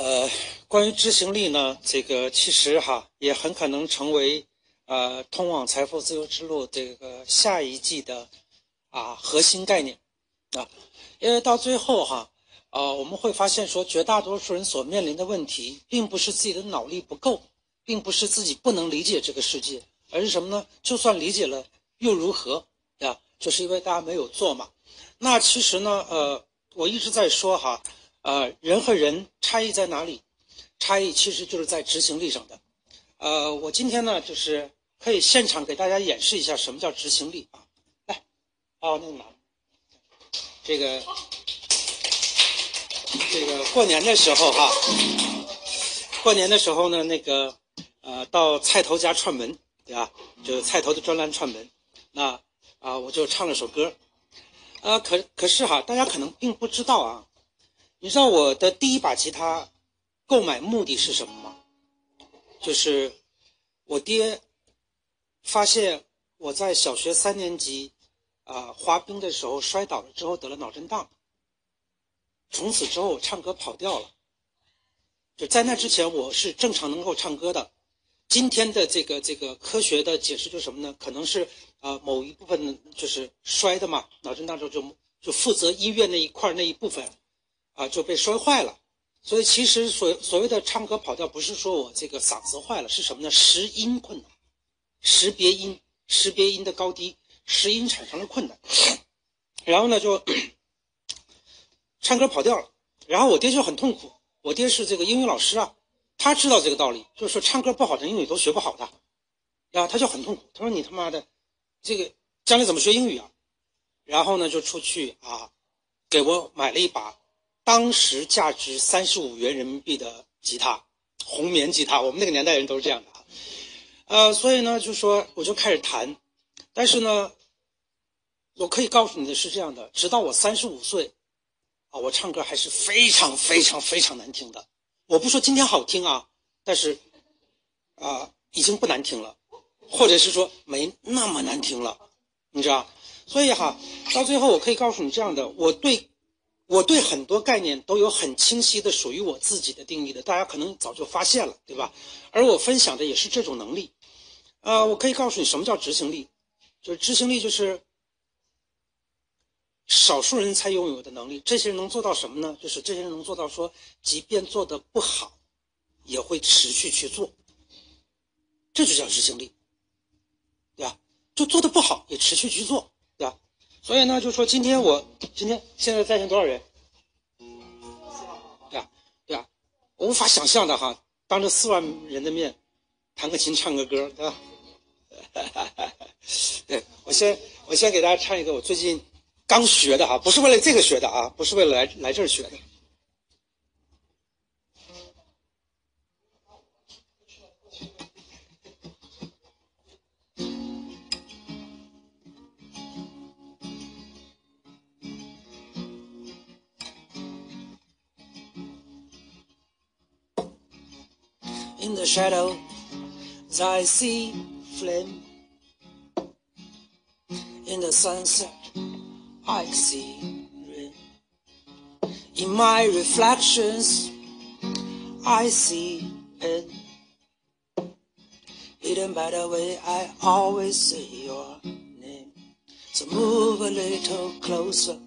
呃，关于执行力呢，这个其实哈也很可能成为呃通往财富自由之路这个下一季的啊核心概念啊，因为到最后哈，呃我们会发现说，绝大多数人所面临的问题，并不是自己的脑力不够，并不是自己不能理解这个世界，而是什么呢？就算理解了又如何？啊？就是因为大家没有做嘛。那其实呢，呃，我一直在说哈。呃，人和人差异在哪里？差异其实就是在执行力上的。呃，我今天呢，就是可以现场给大家演示一下什么叫执行力啊。来，哦，那个拿，这个这个过年的时候哈，过年的时候呢，那个呃，到菜头家串门，对吧？就是菜头的专栏串门，那啊，我就唱了首歌。呃，可可是哈，大家可能并不知道啊。你知道我的第一把吉他购买目的是什么吗？就是我爹发现我在小学三年级啊滑冰的时候摔倒了之后得了脑震荡，从此之后我唱歌跑调了。就在那之前我是正常能够唱歌的。今天的这个这个科学的解释就是什么呢？可能是啊某一部分就是摔的嘛，脑震荡之后就就负责医院那一块那一部分。啊，就被摔坏了，所以其实所所谓的唱歌跑调，不是说我这个嗓子坏了，是什么呢？识音困难，识别音，识别音的高低，识音产生了困难，然后呢就 唱歌跑调了，然后我爹就很痛苦，我爹是这个英语老师啊，他知道这个道理，就是说唱歌不好的英语都学不好的，然后他就很痛苦，他说你他妈的，这个将来怎么学英语啊？然后呢就出去啊，给我买了一把。当时价值三十五元人民币的吉他，红棉吉他，我们那个年代人都是这样的啊，呃，所以呢，就说我就开始弹，但是呢，我可以告诉你的是这样的，直到我三十五岁，啊，我唱歌还是非常非常非常难听的。我不说今天好听啊，但是，啊，已经不难听了，或者是说没那么难听了，你知道？所以哈，到最后我可以告诉你这样的，我对。我对很多概念都有很清晰的属于我自己的定义的，大家可能早就发现了，对吧？而我分享的也是这种能力。呃，我可以告诉你什么叫执行力，就是执行力就是少数人才拥有的能力。这些人能做到什么呢？就是这些人能做到说，即便做的不好，也会持续去做，这就叫执行力，对吧？就做的不好也持续去做。所以呢，就说今天我今天现在在线多少人？对啊，对啊，无法想象的哈，当着四万人的面弹个琴唱个歌，对吧？对我先我先给大家唱一个我最近刚学的啊，不是为了这个学的啊，不是为了来来这儿学的。In the shadow, I see flame. In the sunset, I see rain. In my reflections, I see pain. Hidden by the way I always say your name. So move a little closer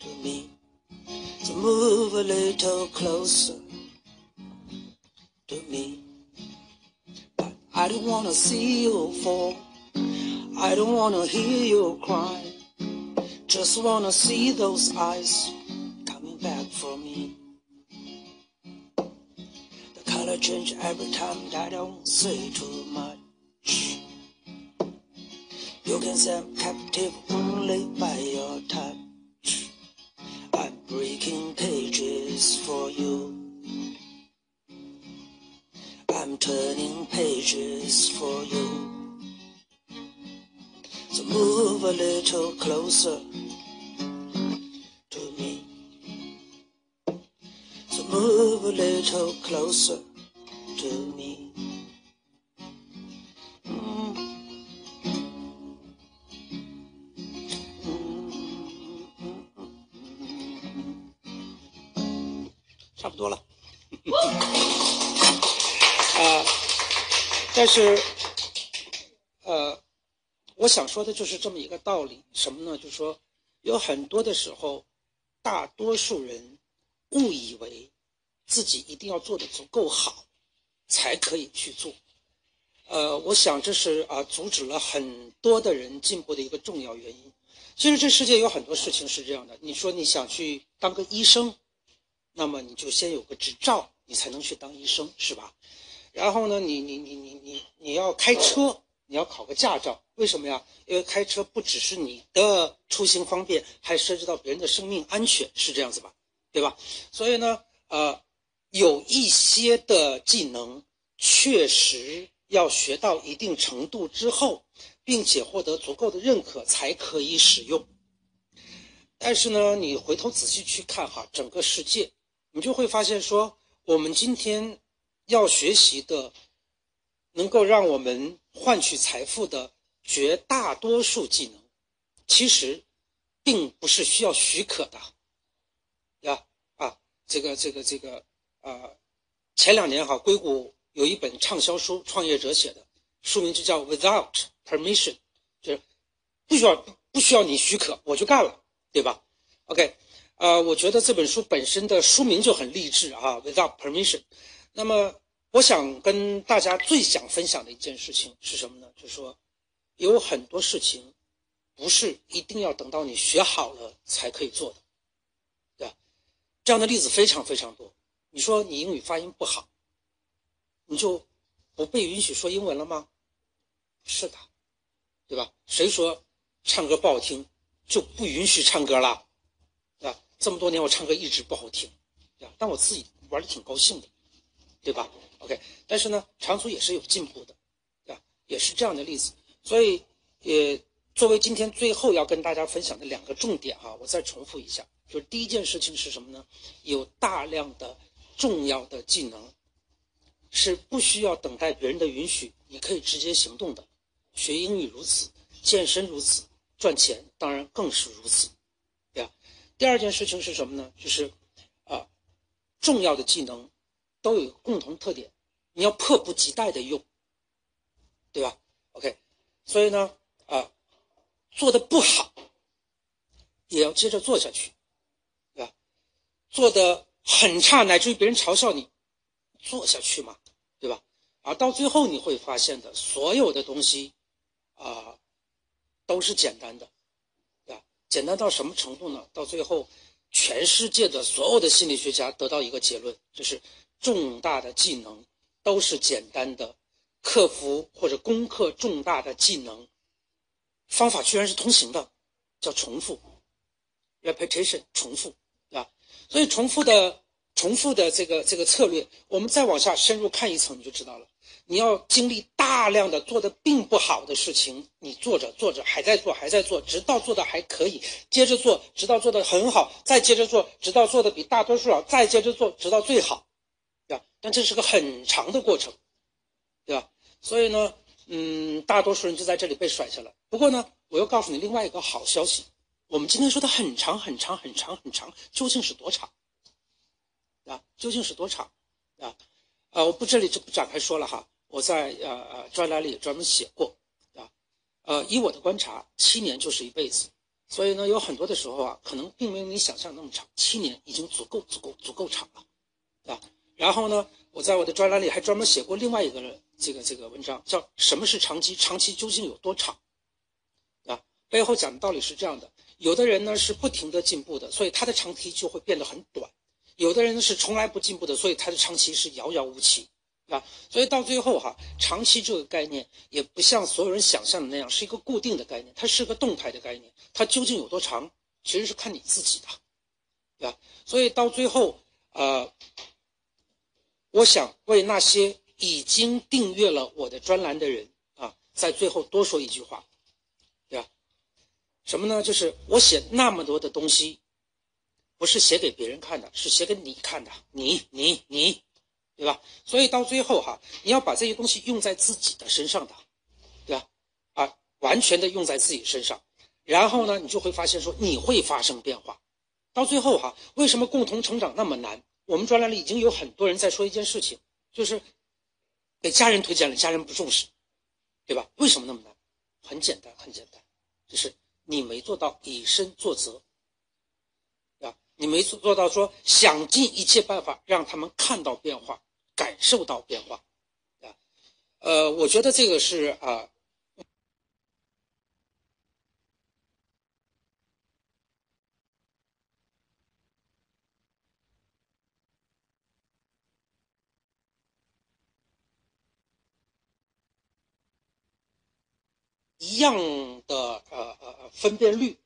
to me. So move a little closer to me. But I don't wanna see you fall. I don't wanna hear you cry. Just wanna see those eyes coming back for me. The color change every time I don't say too much. You can say I'm captive only by your touch. I'm breaking cages for you. Turning pages for you. So move a little closer to me. So move a little closer to me. 但是，呃，我想说的就是这么一个道理，什么呢？就是说，有很多的时候，大多数人误以为自己一定要做的足够好，才可以去做。呃，我想这是啊，阻止了很多的人进步的一个重要原因。其实这世界有很多事情是这样的，你说你想去当个医生。那么你就先有个执照，你才能去当医生，是吧？然后呢，你你你你你你要开车，你要考个驾照，为什么呀？因为开车不只是你的出行方便，还涉及到别人的生命安全，是这样子吧？对吧？所以呢，呃，有一些的技能确实要学到一定程度之后，并且获得足够的认可才可以使用。但是呢，你回头仔细去看哈，整个世界。你就会发现，说我们今天要学习的，能够让我们换取财富的绝大多数技能，其实并不是需要许可的，呀啊，这个这个这个啊，前两年哈，硅谷有一本畅销书，创业者写的，书名就叫 Without Permission，就是不需要不需要你许可，我就干了，对吧？OK。啊，我觉得这本书本身的书名就很励志啊，Without Permission。那么，我想跟大家最想分享的一件事情是什么呢？就是说，有很多事情不是一定要等到你学好了才可以做的，对吧？这样的例子非常非常多。你说你英语发音不好，你就不被允许说英文了吗？是的，对吧？谁说唱歌不好听就不允许唱歌了？这么多年我唱歌一直不好听，对吧？但我自己玩的挺高兴的，对吧？OK，但是呢，长足也是有进步的，对吧？也是这样的例子。所以，也作为今天最后要跟大家分享的两个重点哈，我再重复一下，就是第一件事情是什么呢？有大量的重要的技能是不需要等待别人的允许，你可以直接行动的。学英语如此，健身如此，赚钱当然更是如此。对吧第二件事情是什么呢？就是，啊，重要的技能都有共同特点，你要迫不及待的用，对吧？OK，所以呢，啊，做的不好也要接着做下去，对吧？做的很差，乃至于别人嘲笑你，做下去嘛，对吧？啊，到最后你会发现的，所有的东西啊，都是简单的。对吧简单到什么程度呢？到最后，全世界的所有的心理学家得到一个结论，就是重大的技能都是简单的，克服或者攻克重大的技能方法居然是通行的，叫重复，repetition，重复，对吧？所以重复的重复的这个这个策略，我们再往下深入看一层，你就知道了。你要经历大量的做的并不好的事情，你做着做着还在做，还在做，直到做的还可以，接着做，直到做的很好，再接着做，直到做的比大多数好，再接着做，直到最好，但这是个很长的过程，对吧？所以呢，嗯，大多数人就在这里被甩下来。不过呢，我又告诉你另外一个好消息，我们今天说的很长很长很长很长，究竟是多长？啊，究竟是多长？啊，啊，我不这里就不展开说了哈。我在呃呃专栏里也专门写过，啊，呃，以我的观察，七年就是一辈子，所以呢，有很多的时候啊，可能并没有你想象那么长，七年已经足够足够足够长了，啊，然后呢，我在我的专栏里还专门写过另外一个这个这个文章，叫什么是长期？长期究竟有多长？啊，背后讲的道理是这样的：有的人呢是不停的进步的，所以他的长期就会变得很短；有的人是从来不进步的，所以他的长期是遥遥无期。啊，所以到最后哈，长期这个概念也不像所有人想象的那样是一个固定的概念，它是个动态的概念。它究竟有多长，其实是看你自己的，对吧？所以到最后，呃，我想为那些已经订阅了我的专栏的人啊，在最后多说一句话，对吧？什么呢？就是我写那么多的东西，不是写给别人看的，是写给你看的，你你你。对吧？所以到最后哈，你要把这些东西用在自己的身上的，对吧？啊，完全的用在自己身上，然后呢，你就会发现说你会发生变化。到最后哈，为什么共同成长那么难？我们专栏里已经有很多人在说一件事情，就是给家人推荐了，家人不重视，对吧？为什么那么难？很简单，很简单，就是你没做到以身作则，啊，你没做做到说想尽一切办法让他们看到变化，感受到变化，啊，呃，我觉得这个是啊。一样的呃呃分辨率，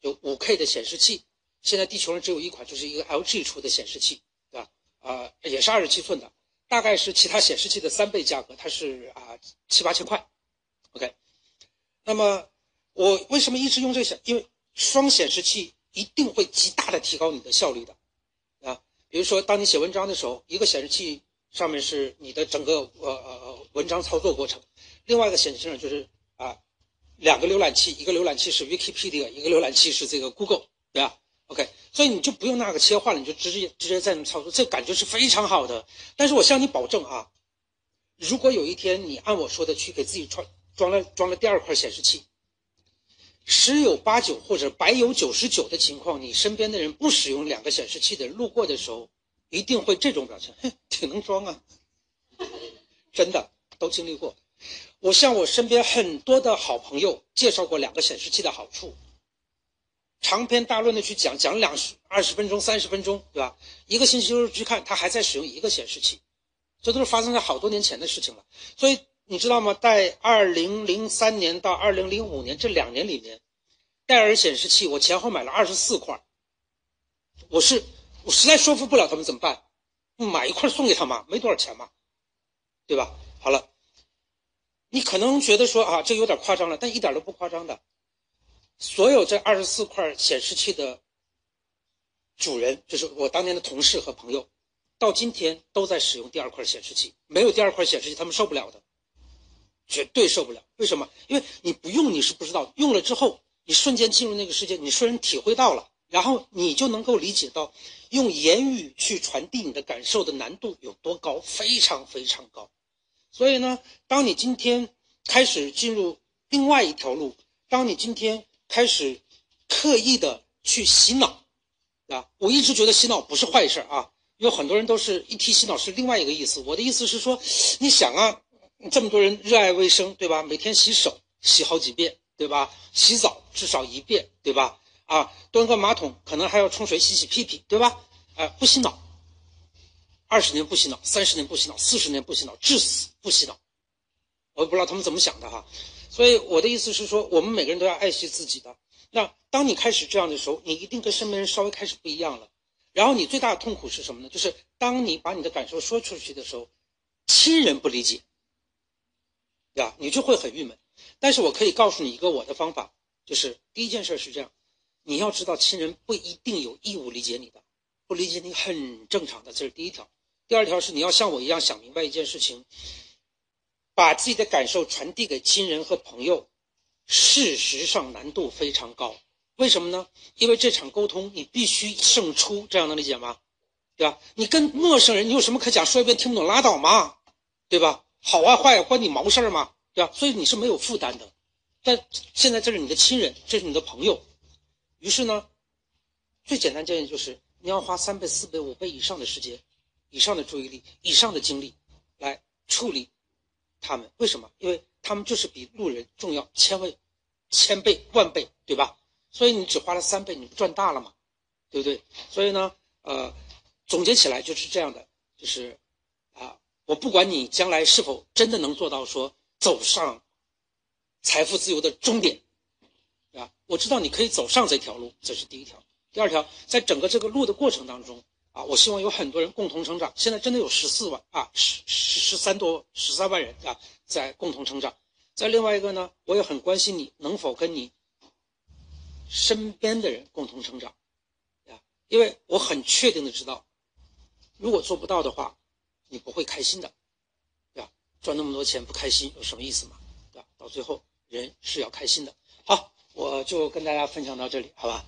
有五 K 的显示器，现在地球上只有一款，就是一个 LG 出的显示器，对吧？啊，也是二十七寸的，大概是其他显示器的三倍价格，它是啊七八千块，OK。那么我为什么一直用这个显？因为双显示器一定会极大的提高你的效率的，啊，比如说当你写文章的时候，一个显示器上面是你的整个呃呃文章操作过程，另外一个显示器上就是啊。两个浏览器，一个浏览器是 Wikipedia，一个浏览器是这个 Google，对吧？OK，所以你就不用那个切换了，你就直接直接在那操作，这感觉是非常好的。但是我向你保证啊，如果有一天你按我说的去给自己装装了装了第二块显示器，十有八九或者百有九十九的情况，你身边的人不使用两个显示器的路过的时候，一定会这种表情，哼，挺能装啊，真的都经历过。我向我身边很多的好朋友介绍过两个显示器的好处，长篇大论的去讲，讲两十二十分钟、三十分钟，对吧？一个星期后去看，他还在使用一个显示器，这都是发生在好多年前的事情了。所以你知道吗？在二零零三年到二零零五年这两年里面，戴尔显示器我前后买了二十四块。我是我实在说服不了他们怎么办？买一块送给他嘛，没多少钱嘛，对吧？好了。你可能觉得说啊，这有点夸张了，但一点都不夸张的。所有这二十四块显示器的主人，就是我当年的同事和朋友，到今天都在使用第二块显示器。没有第二块显示器，他们受不了的，绝对受不了。为什么？因为你不用你是不知道，用了之后，你瞬间进入那个世界，你虽然体会到了，然后你就能够理解到，用言语去传递你的感受的难度有多高，非常非常高。所以呢，当你今天开始进入另外一条路，当你今天开始刻意的去洗脑，啊，我一直觉得洗脑不是坏事啊。有很多人都是一提洗脑是另外一个意思。我的意思是说，你想啊，这么多人热爱卫生，对吧？每天洗手洗好几遍，对吧？洗澡至少一遍，对吧？啊，蹲个马桶可能还要冲水洗洗屁屁，对吧？啊，不洗脑。二十年不洗脑，三十年不洗脑，四十年不洗脑，至死不洗脑。我也不知道他们怎么想的哈。所以我的意思是说，我们每个人都要爱惜自己的。那当你开始这样的时候，你一定跟身边人稍微开始不一样了。然后你最大的痛苦是什么呢？就是当你把你的感受说出去的时候，亲人不理解，对吧？你就会很郁闷。但是我可以告诉你一个我的方法，就是第一件事是这样：你要知道，亲人不一定有义务理解你的。不理解你很正常的，这是第一条。第二条是你要像我一样想明白一件事情，把自己的感受传递给亲人和朋友，事实上难度非常高。为什么呢？因为这场沟通你必须胜出，这样能理解吗？对吧？你跟陌生人你有什么可讲？说一遍听不懂拉倒嘛，对吧？好啊坏啊关你毛事儿吗？对吧？所以你是没有负担的。但现在这是你的亲人，这是你的朋友，于是呢，最简单建议就是。你要花三倍、四倍、五倍以上的时间，以上的注意力、以上的精力来处理他们。为什么？因为他们就是比路人重要千倍、千倍、万倍，对吧？所以你只花了三倍，你不赚大了吗？对不对？所以呢，呃，总结起来就是这样的，就是啊，我不管你将来是否真的能做到说走上财富自由的终点，啊，我知道你可以走上这条路，这是第一条。第二条，在整个这个路的过程当中啊，我希望有很多人共同成长。现在真的有十四万啊，十十十三多十三万人啊，在共同成长。在另外一个呢，我也很关心你能否跟你身边的人共同成长，啊，因为我很确定的知道，如果做不到的话，你不会开心的，对吧？赚那么多钱不开心有什么意思嘛？对吧？到最后人是要开心的。好，我就跟大家分享到这里，好吧？